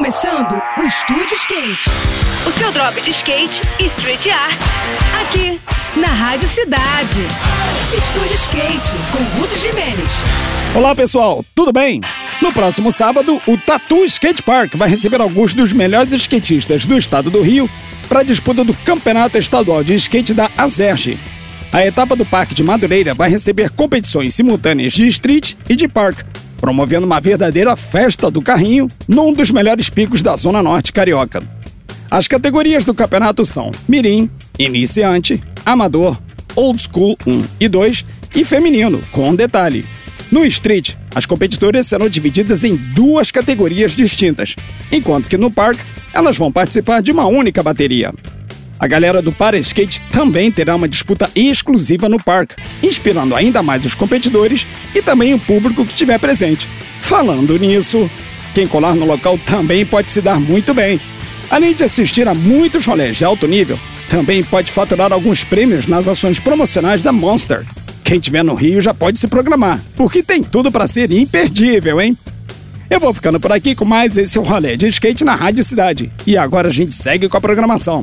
começando o Estúdio Skate. O seu drop de skate e street art. Aqui, na Rádio Cidade. Estúdio Skate, com Ruth Jimenez. Olá pessoal, tudo bem? No próximo sábado, o Tatu Skate Park vai receber alguns dos melhores skatistas do estado do Rio para a disputa do Campeonato Estadual de Skate da Azerge. A etapa do Parque de Madureira vai receber competições simultâneas de street e de park, promovendo uma verdadeira festa do carrinho num dos melhores picos da Zona Norte Carioca. As categorias do campeonato são Mirim, Iniciante, Amador, Old School 1 e 2 e Feminino, com um detalhe. No Street, as competidoras serão divididas em duas categorias distintas, enquanto que no Park elas vão participar de uma única bateria. A galera do Para Skate também terá uma disputa exclusiva no parque, inspirando ainda mais os competidores e também o público que estiver presente. Falando nisso, quem colar no local também pode se dar muito bem. Além de assistir a muitos rolês de alto nível, também pode faturar alguns prêmios nas ações promocionais da Monster. Quem estiver no Rio já pode se programar, porque tem tudo para ser imperdível, hein? Eu vou ficando por aqui com mais esse rolê de skate na Rádio Cidade. E agora a gente segue com a programação.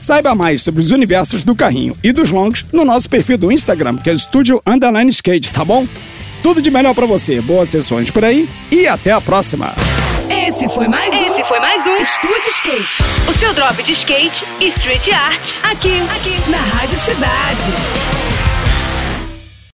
Saiba mais sobre os universos do carrinho e dos longs no nosso perfil do Instagram, que é Studio Underline Skate, tá bom? Tudo de melhor para você, boas sessões por aí e até a próxima! Esse foi mais um. Esse foi mais um Estúdio Skate. O seu drop de skate e street art. Aqui, aqui, na Rádio Cidade.